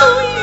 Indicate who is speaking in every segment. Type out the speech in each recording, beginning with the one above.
Speaker 1: Oh,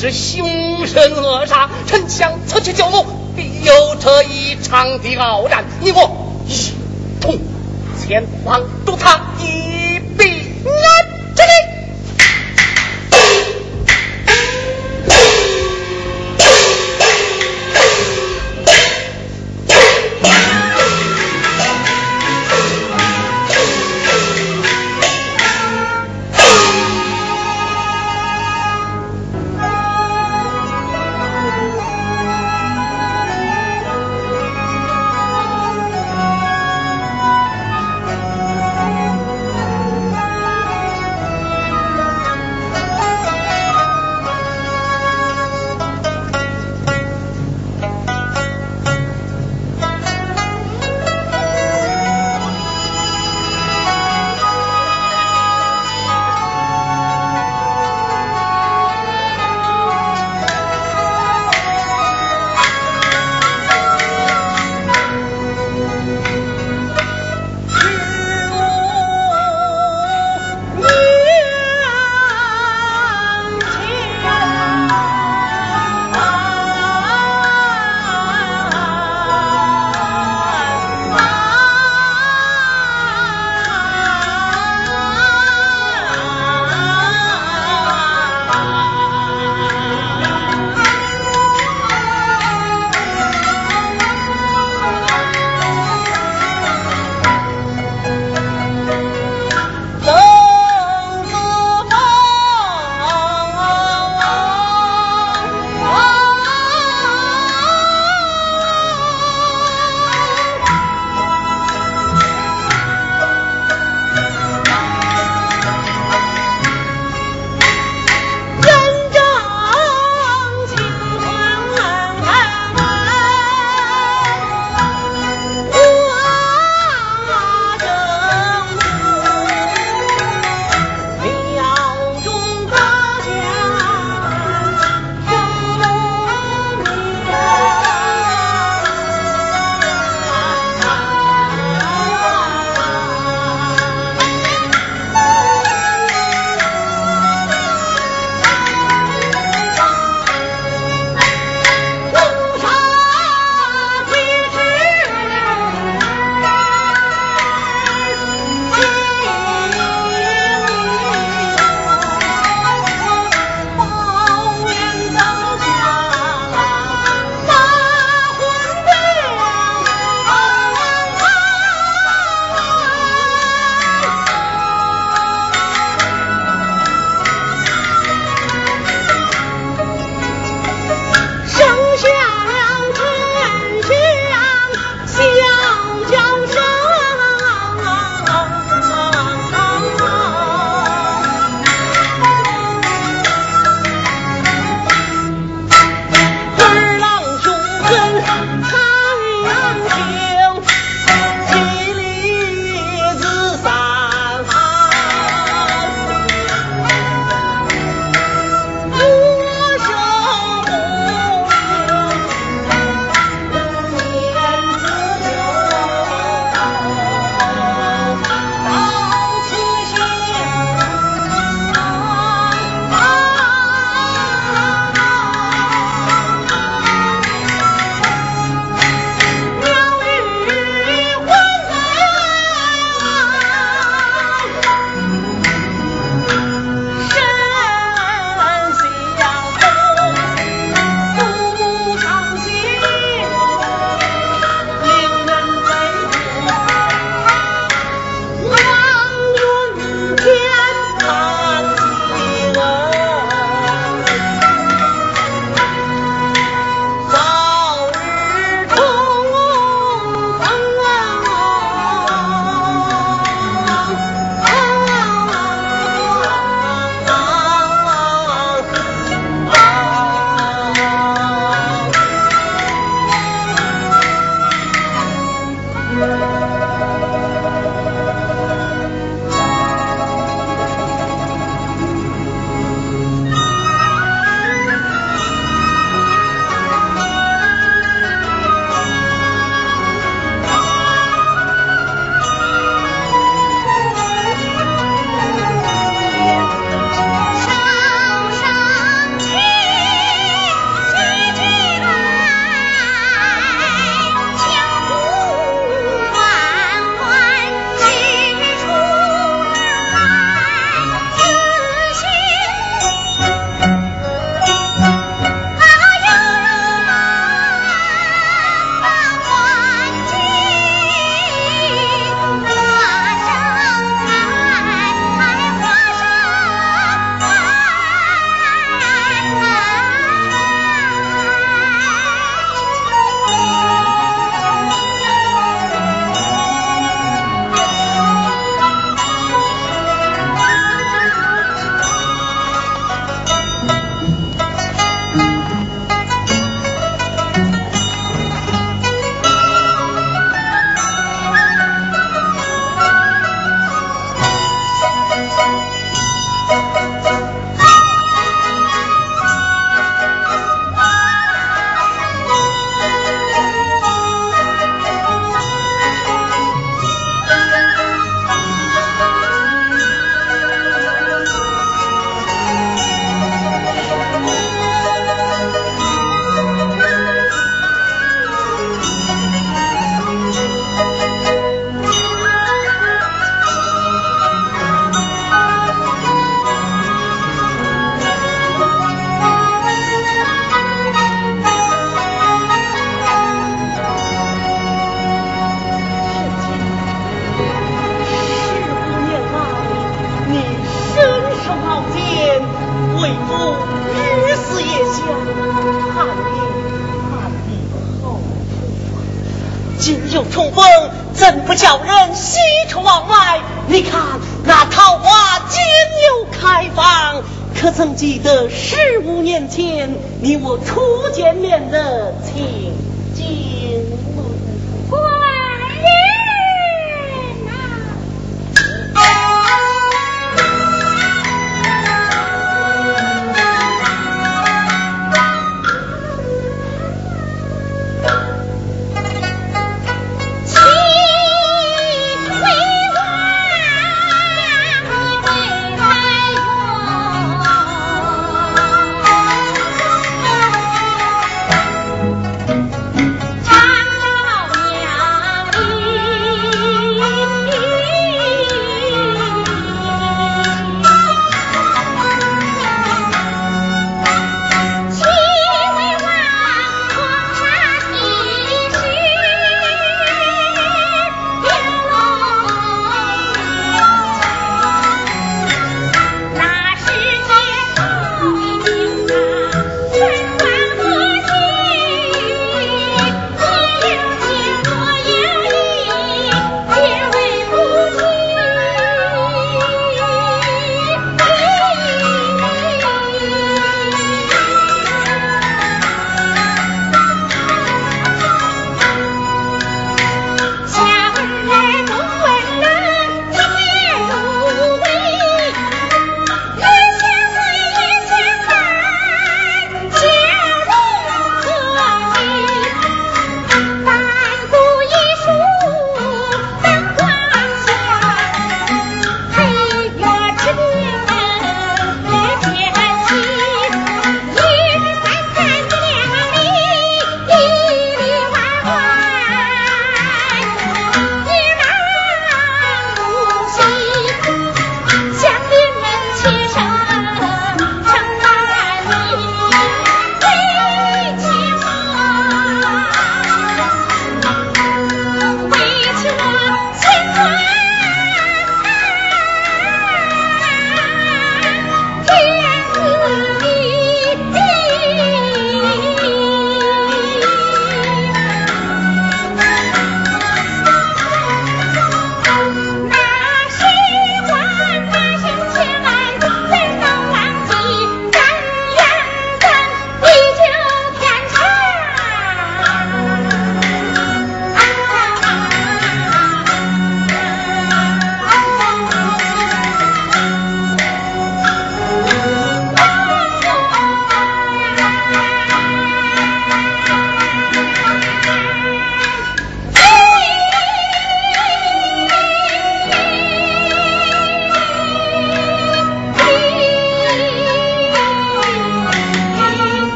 Speaker 1: 是修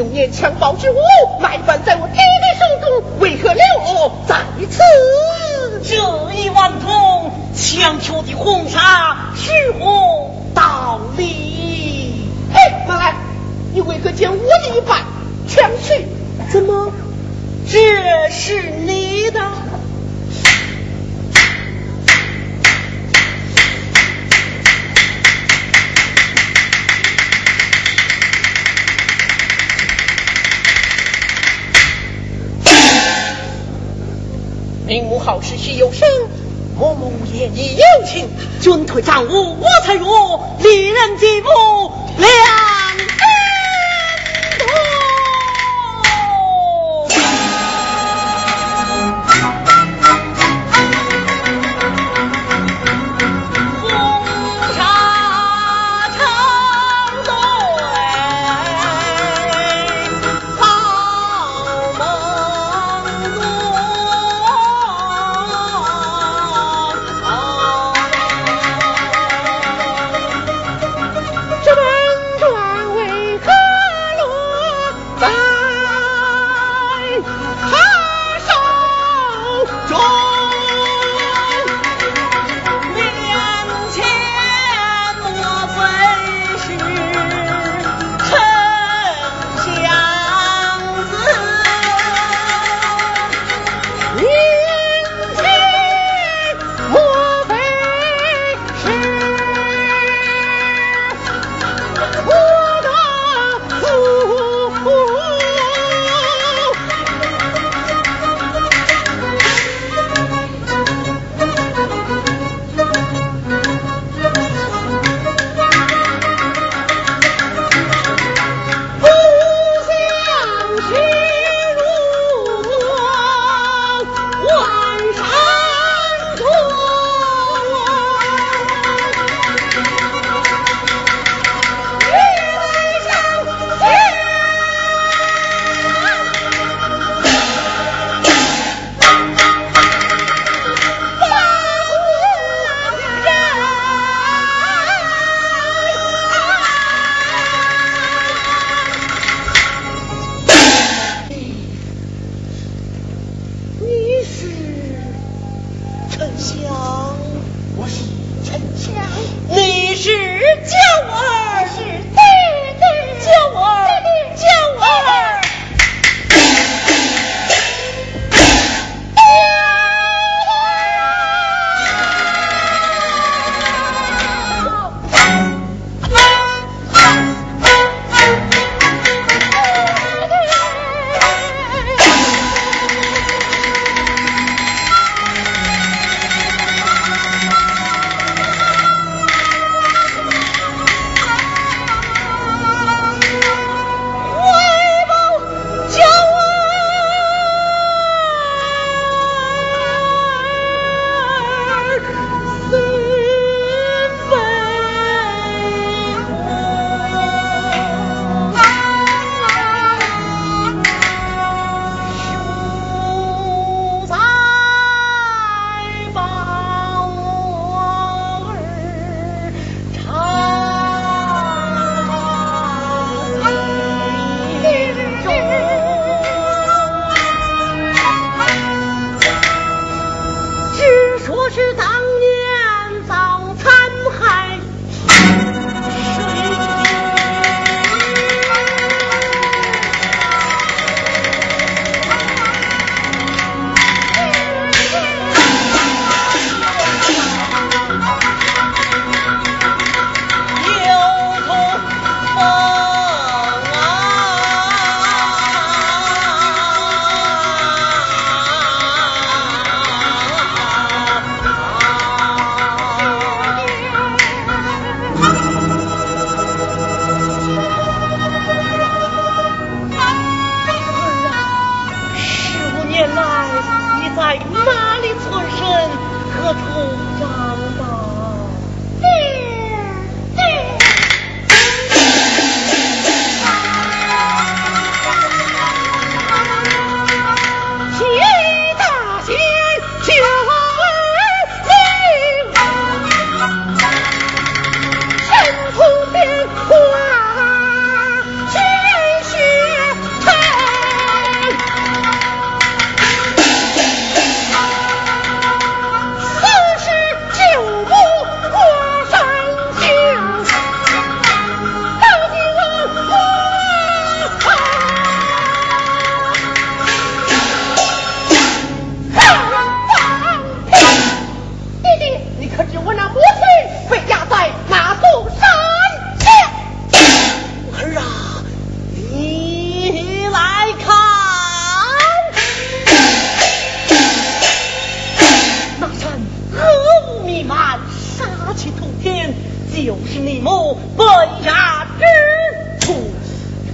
Speaker 1: 有念枪保之我。丈夫，
Speaker 2: 我才如
Speaker 1: 离
Speaker 2: 人寂寞。
Speaker 1: 就是你母本衙之处。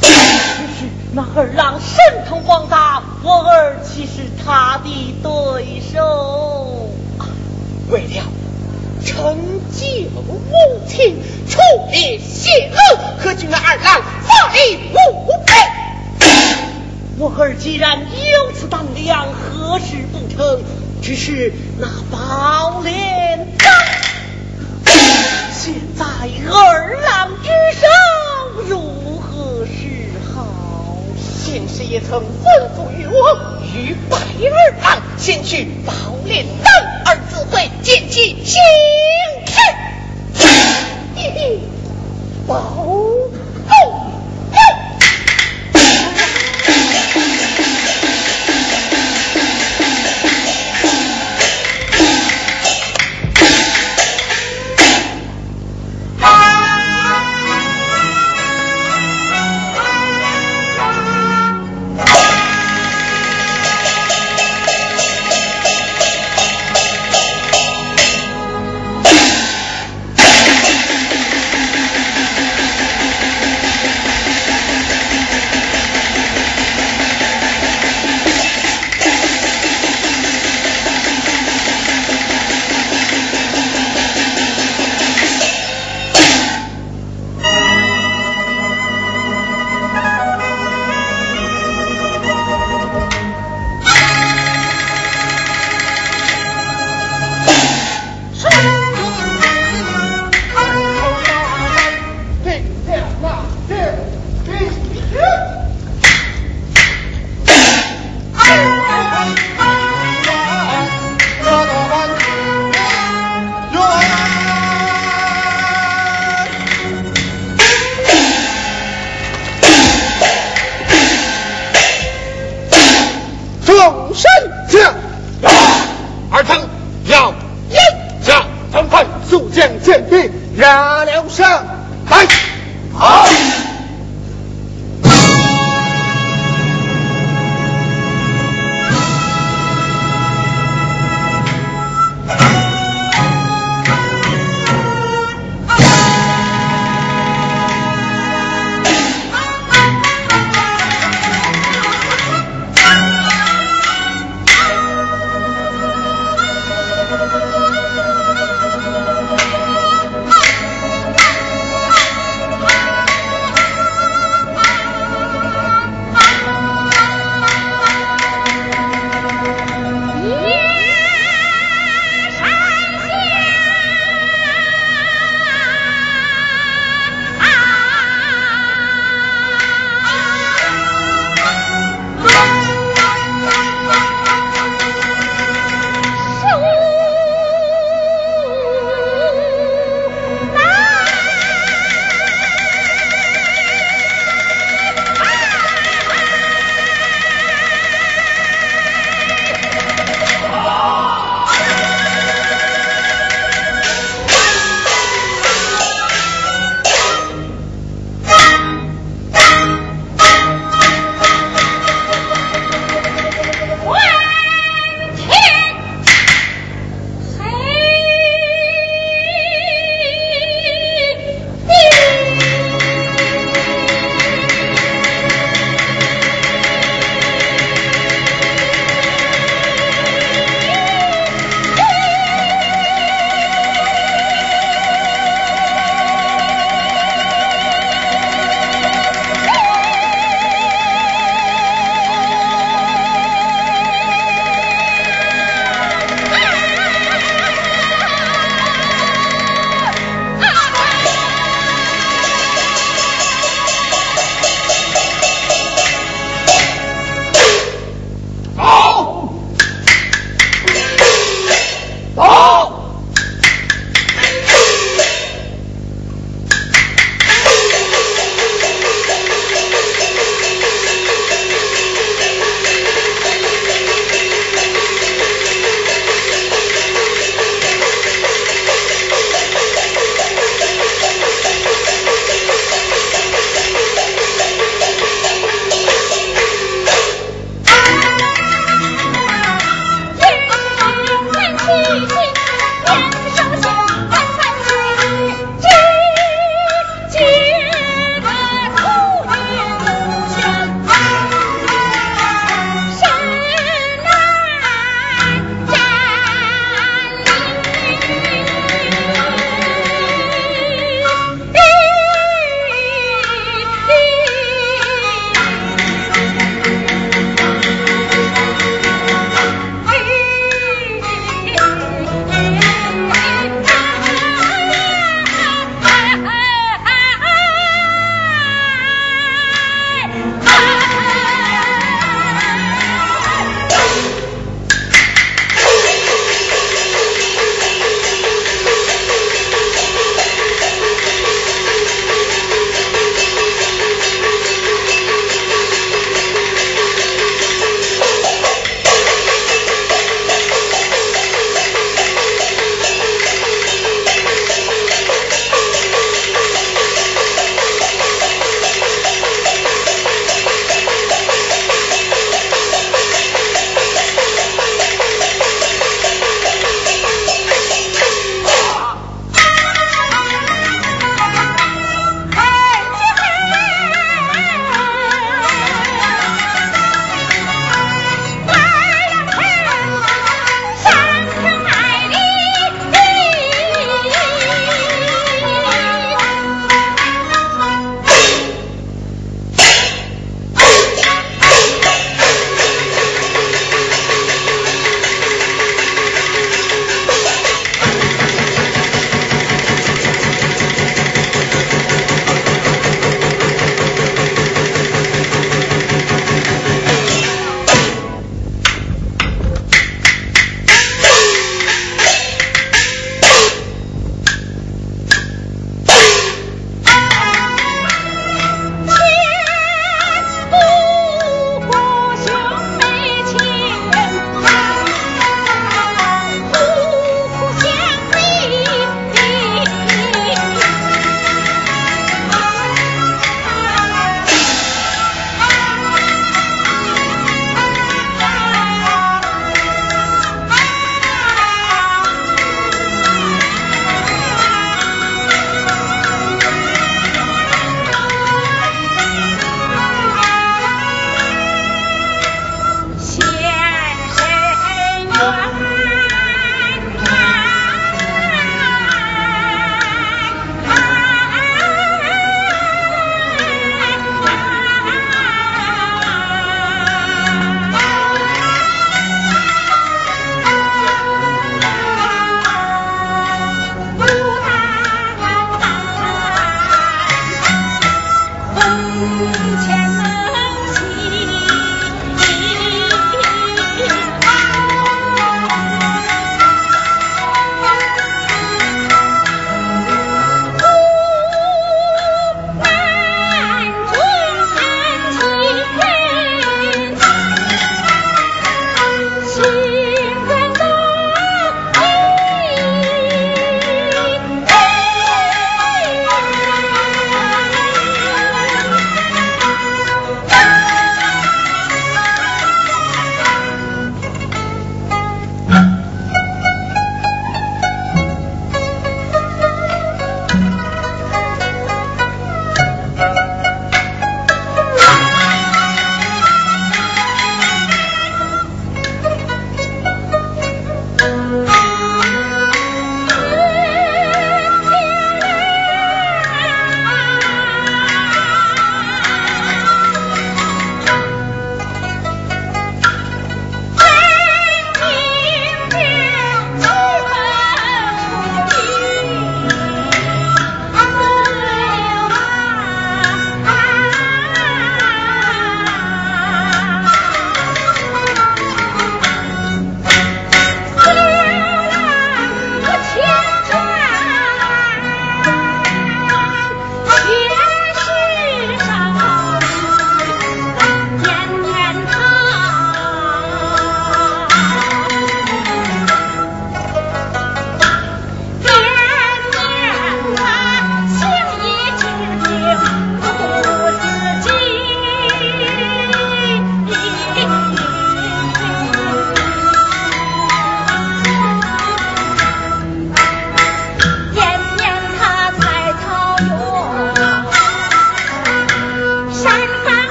Speaker 1: 只是那二郎神通广大，我儿岂是他的对手？为了成就母亲，处力泄露，可惧那二郎法力无边。我儿既然有此胆量，何事不成？只是那宝莲灯。现在二郎之上，如何是好？先师也曾吩咐于我，与白二郎先去宝莲灯，二字会见其行事。宝凤。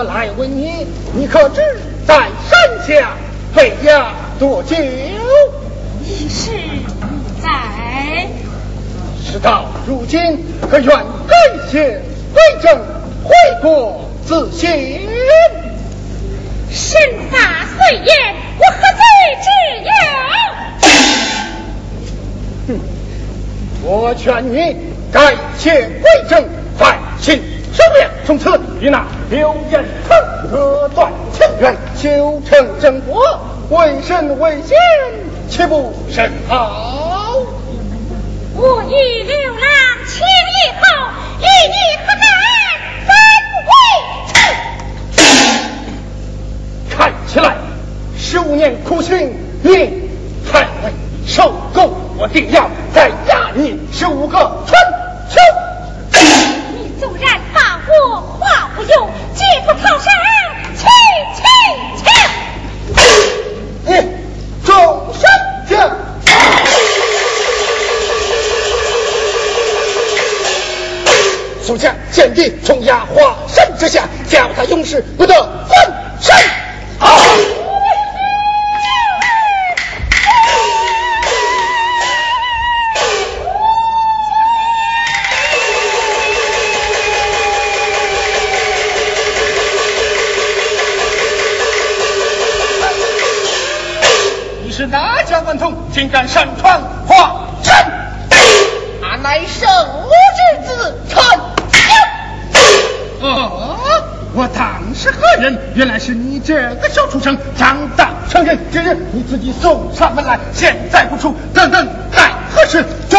Speaker 1: 我来问你你可知在山下被压多久
Speaker 2: 已是不在
Speaker 1: 事到如今可愿改邪归正悔过自新
Speaker 2: 身法碎月我何罪之有哼
Speaker 1: 我劝你改邪归正快去生命从此与那刘延成割断情缘，修成正果，为神为仙，岂不甚好？
Speaker 2: 我与刘郎千里后，与你何干分？
Speaker 1: 看起来，十五年苦心，你还未受够。我定要再压你十五个春秋。
Speaker 2: 你纵然。我话不用，急不逃生，去去去！
Speaker 1: 一众生听。属下剑地从压化山之下，叫他永世不得翻身。竟敢擅闯华山俺乃圣母之子陈江我当是何人？原来是你这个小畜生长大成人今日你自己送上门来现在不出等等待何时？就